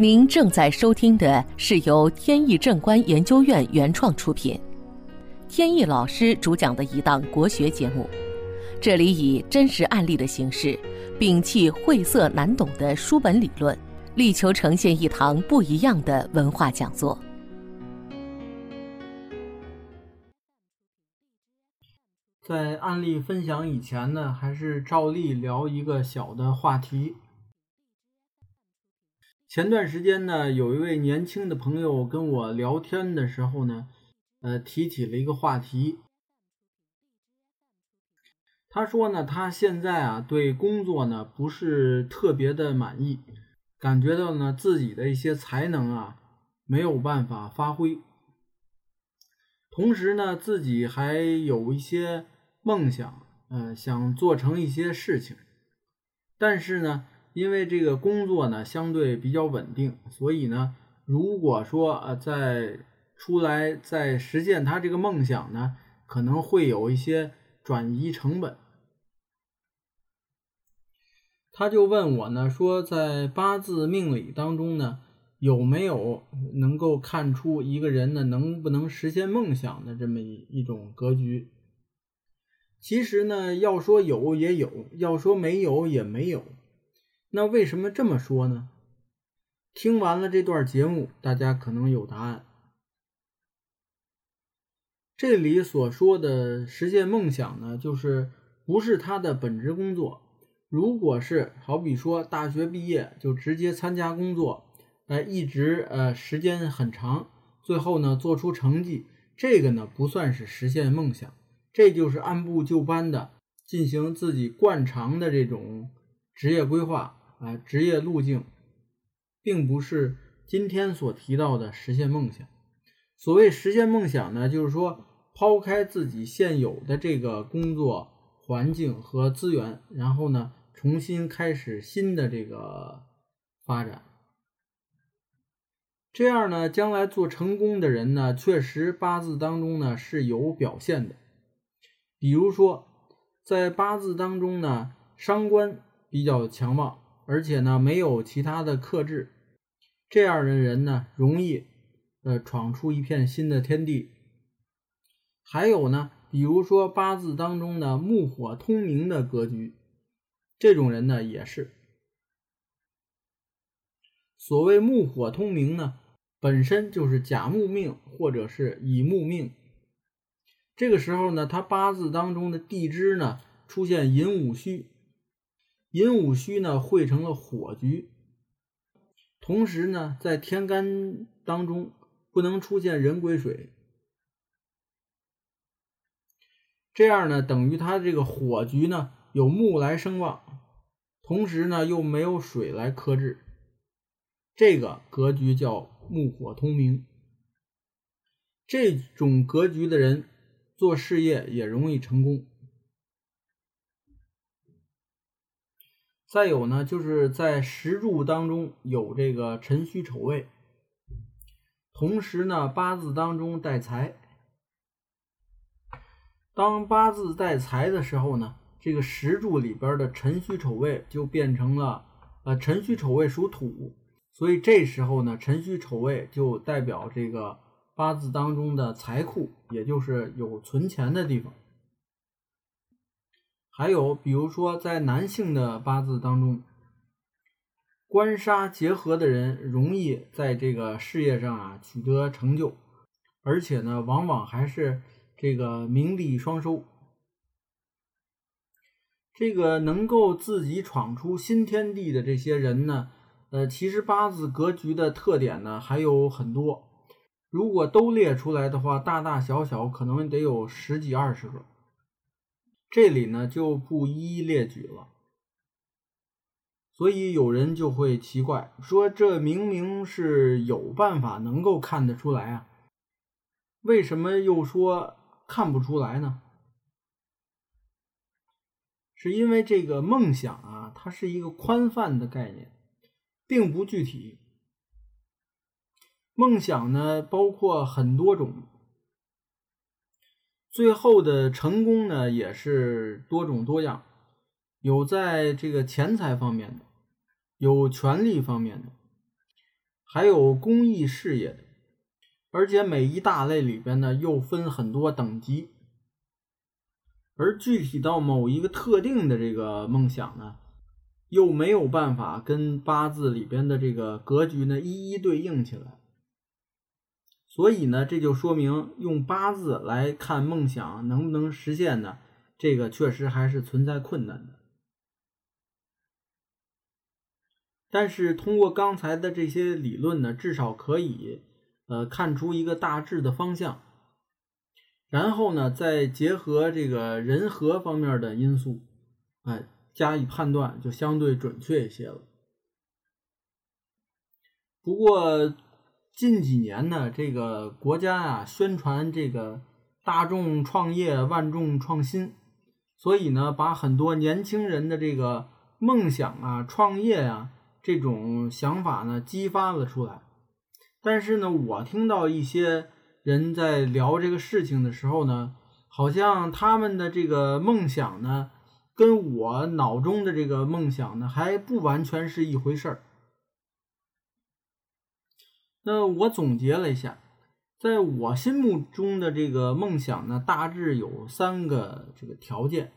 您正在收听的是由天意正观研究院原创出品，天意老师主讲的一档国学节目。这里以真实案例的形式，摒弃晦涩难懂的书本理论，力求呈现一堂不一样的文化讲座。在案例分享以前呢，还是照例聊一个小的话题。前段时间呢，有一位年轻的朋友跟我聊天的时候呢，呃，提起了一个话题。他说呢，他现在啊，对工作呢不是特别的满意，感觉到呢自己的一些才能啊没有办法发挥，同时呢，自己还有一些梦想，呃，想做成一些事情，但是呢。因为这个工作呢相对比较稳定，所以呢，如果说呃在出来再实现他这个梦想呢，可能会有一些转移成本。他就问我呢，说在八字命理当中呢，有没有能够看出一个人呢能不能实现梦想的这么一一种格局？其实呢，要说有也有，要说没有也没有。那为什么这么说呢？听完了这段节目，大家可能有答案。这里所说的实现梦想呢，就是不是他的本职工作。如果是好比说大学毕业就直接参加工作，呃，一直呃时间很长，最后呢做出成绩，这个呢不算是实现梦想，这就是按部就班的进行自己惯常的这种职业规划。啊，职业路径并不是今天所提到的实现梦想。所谓实现梦想呢，就是说抛开自己现有的这个工作环境和资源，然后呢，重新开始新的这个发展。这样呢，将来做成功的人呢，确实八字当中呢是有表现的。比如说，在八字当中呢，伤官比较强旺。而且呢，没有其他的克制，这样的人呢，容易呃闯出一片新的天地。还有呢，比如说八字当中的木火通明的格局，这种人呢，也是所谓木火通明呢，本身就是甲木命或者是乙木命。这个时候呢，他八字当中的地支呢，出现寅午戌。寅午戌呢汇成了火局，同时呢，在天干当中不能出现人癸水，这样呢，等于他这个火局呢有木来生旺，同时呢又没有水来克制，这个格局叫木火通明。这种格局的人做事业也容易成功。再有呢，就是在时柱当中有这个辰戌丑未，同时呢，八字当中带财。当八字带财的时候呢，这个时柱里边的辰戌丑未就变成了，呃，辰戌丑未属土，所以这时候呢，辰戌丑未就代表这个八字当中的财库，也就是有存钱的地方。还有，比如说，在男性的八字当中，官杀结合的人，容易在这个事业上啊取得成就，而且呢，往往还是这个名利双收。这个能够自己闯出新天地的这些人呢，呃，其实八字格局的特点呢还有很多，如果都列出来的话，大大小小可能得有十几二十个。这里呢就不一一列举了，所以有人就会奇怪，说这明明是有办法能够看得出来啊，为什么又说看不出来呢？是因为这个梦想啊，它是一个宽泛的概念，并不具体。梦想呢，包括很多种。最后的成功呢，也是多种多样，有在这个钱财方面的，有权力方面的，还有公益事业的，而且每一大类里边呢又分很多等级，而具体到某一个特定的这个梦想呢，又没有办法跟八字里边的这个格局呢一一对应起来。所以呢，这就说明用八字来看梦想能不能实现呢？这个确实还是存在困难的。但是通过刚才的这些理论呢，至少可以呃看出一个大致的方向，然后呢，再结合这个人和方面的因素，哎，加以判断，就相对准确一些了。不过。近几年呢，这个国家啊宣传这个大众创业、万众创新，所以呢，把很多年轻人的这个梦想啊、创业啊这种想法呢激发了出来。但是呢，我听到一些人在聊这个事情的时候呢，好像他们的这个梦想呢，跟我脑中的这个梦想呢还不完全是一回事儿。那我总结了一下，在我心目中的这个梦想呢，大致有三个这个条件。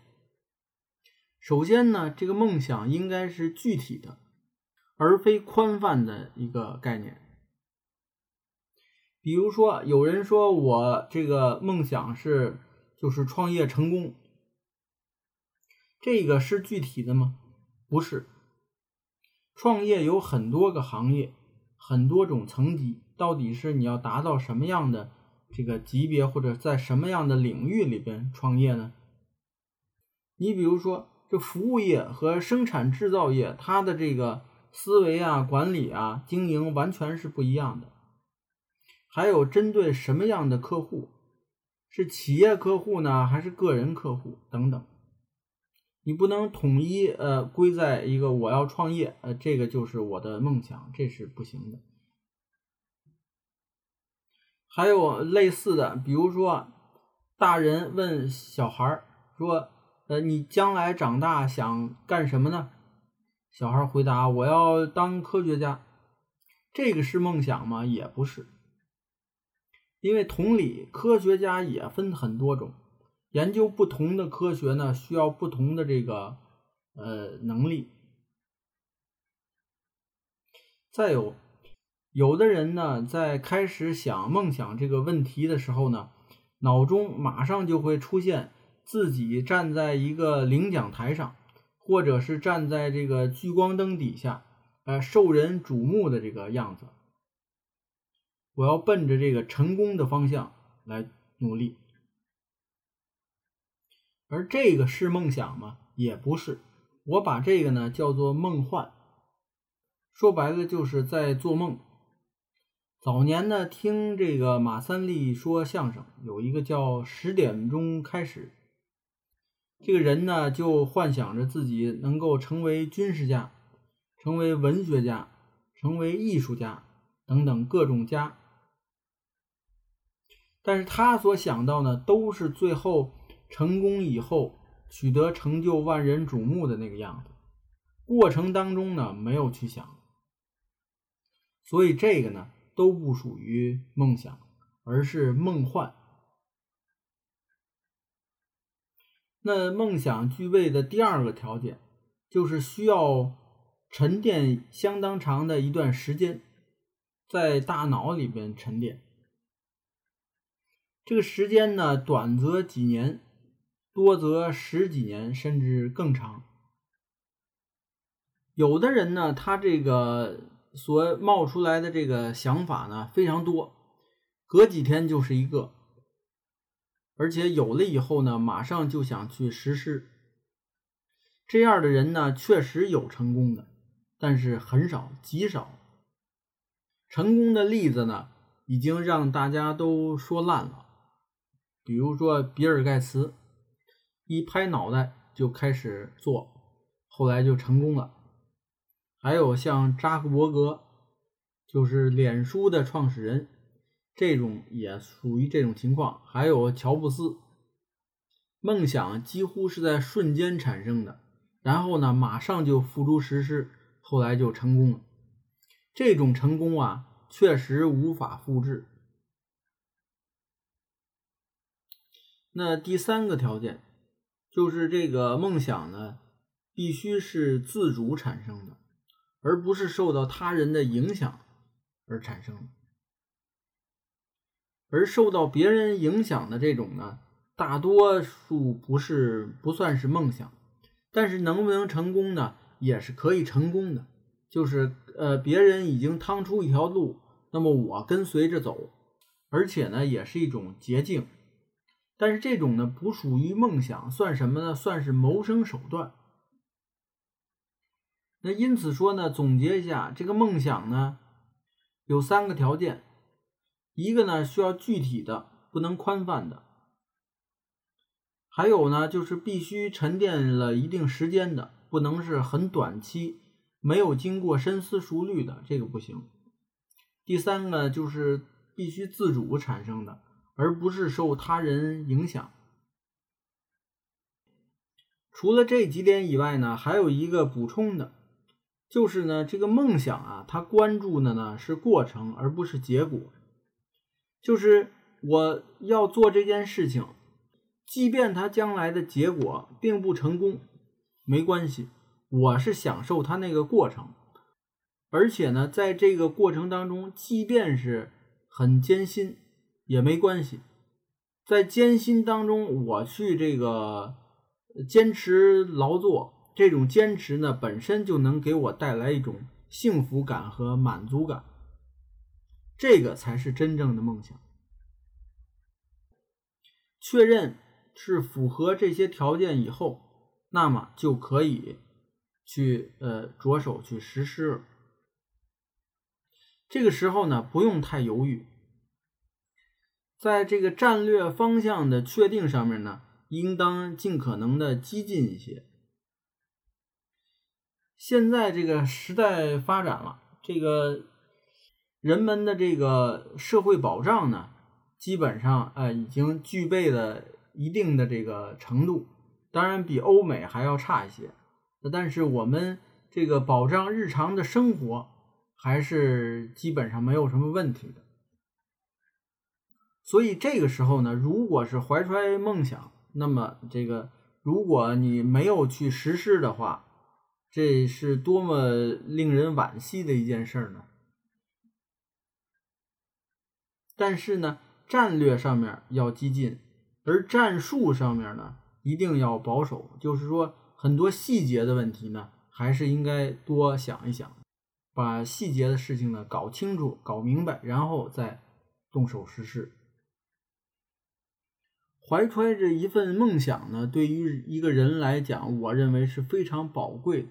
首先呢，这个梦想应该是具体的，而非宽泛的一个概念。比如说，有人说我这个梦想是就是创业成功，这个是具体的吗？不是，创业有很多个行业。很多种层级，到底是你要达到什么样的这个级别，或者在什么样的领域里边创业呢？你比如说，这服务业和生产制造业，它的这个思维啊、管理啊、经营完全是不一样的。还有针对什么样的客户，是企业客户呢，还是个人客户等等。你不能统一呃归在一个我要创业呃这个就是我的梦想，这是不行的。还有类似的，比如说大人问小孩儿说：“呃，你将来长大想干什么呢？”小孩回答：“我要当科学家。”这个是梦想吗？也不是，因为同理，科学家也分很多种。研究不同的科学呢，需要不同的这个呃能力。再有，有的人呢，在开始想梦想这个问题的时候呢，脑中马上就会出现自己站在一个领奖台上，或者是站在这个聚光灯底下，呃，受人瞩目的这个样子。我要奔着这个成功的方向来努力。而这个是梦想吗？也不是，我把这个呢叫做梦幻。说白了就是在做梦。早年呢听这个马三立说相声，有一个叫十点钟开始，这个人呢就幻想着自己能够成为军事家，成为文学家，成为艺术家等等各种家。但是他所想到呢，都是最后。成功以后取得成就万人瞩目的那个样子，过程当中呢没有去想，所以这个呢都不属于梦想，而是梦幻。那梦想具备的第二个条件，就是需要沉淀相当长的一段时间，在大脑里边沉淀。这个时间呢，短则几年。多则十几年，甚至更长。有的人呢，他这个所冒出来的这个想法呢非常多，隔几天就是一个，而且有了以后呢，马上就想去实施。这样的人呢，确实有成功的，但是很少，极少。成功的例子呢，已经让大家都说烂了，比如说比尔盖茨。一拍脑袋就开始做，后来就成功了。还有像扎克伯格，就是脸书的创始人，这种也属于这种情况。还有乔布斯，梦想几乎是在瞬间产生的，然后呢，马上就付诸实施，后来就成功了。这种成功啊，确实无法复制。那第三个条件就是这个梦想呢，必须是自主产生的，而不是受到他人的影响而产生。而受到别人影响的这种呢，大多数不是不算是梦想，但是能不能成功呢，也是可以成功的。就是呃，别人已经趟出一条路，那么我跟随着走，而且呢，也是一种捷径。但是这种呢，不属于梦想，算什么呢？算是谋生手段。那因此说呢，总结一下，这个梦想呢，有三个条件：一个呢，需要具体的，不能宽泛的；还有呢，就是必须沉淀了一定时间的，不能是很短期，没有经过深思熟虑的，这个不行。第三个就是必须自主产生的。而不是受他人影响。除了这几点以外呢，还有一个补充的，就是呢，这个梦想啊，它关注的呢是过程，而不是结果。就是我要做这件事情，即便它将来的结果并不成功，没关系，我是享受它那个过程，而且呢，在这个过程当中，即便是很艰辛。也没关系，在艰辛当中，我去这个坚持劳作，这种坚持呢，本身就能给我带来一种幸福感和满足感，这个才是真正的梦想。确认是符合这些条件以后，那么就可以去呃着手去实施了。这个时候呢，不用太犹豫。在这个战略方向的确定上面呢，应当尽可能的激进一些。现在这个时代发展了，这个人们的这个社会保障呢，基本上呃已经具备了一定的这个程度，当然比欧美还要差一些。但是我们这个保障日常的生活还是基本上没有什么问题的。所以这个时候呢，如果是怀揣梦想，那么这个如果你没有去实施的话，这是多么令人惋惜的一件事呢？但是呢，战略上面要激进，而战术上面呢，一定要保守。就是说，很多细节的问题呢，还是应该多想一想，把细节的事情呢搞清楚、搞明白，然后再动手实施。怀揣着一份梦想呢，对于一个人来讲，我认为是非常宝贵的。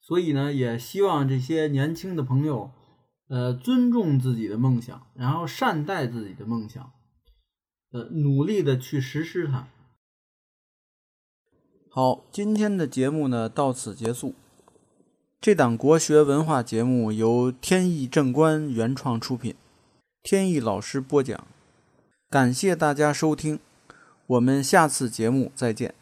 所以呢，也希望这些年轻的朋友，呃，尊重自己的梦想，然后善待自己的梦想，呃，努力的去实施它。好，今天的节目呢到此结束。这档国学文化节目由天意正观原创出品，天意老师播讲。感谢大家收听，我们下次节目再见。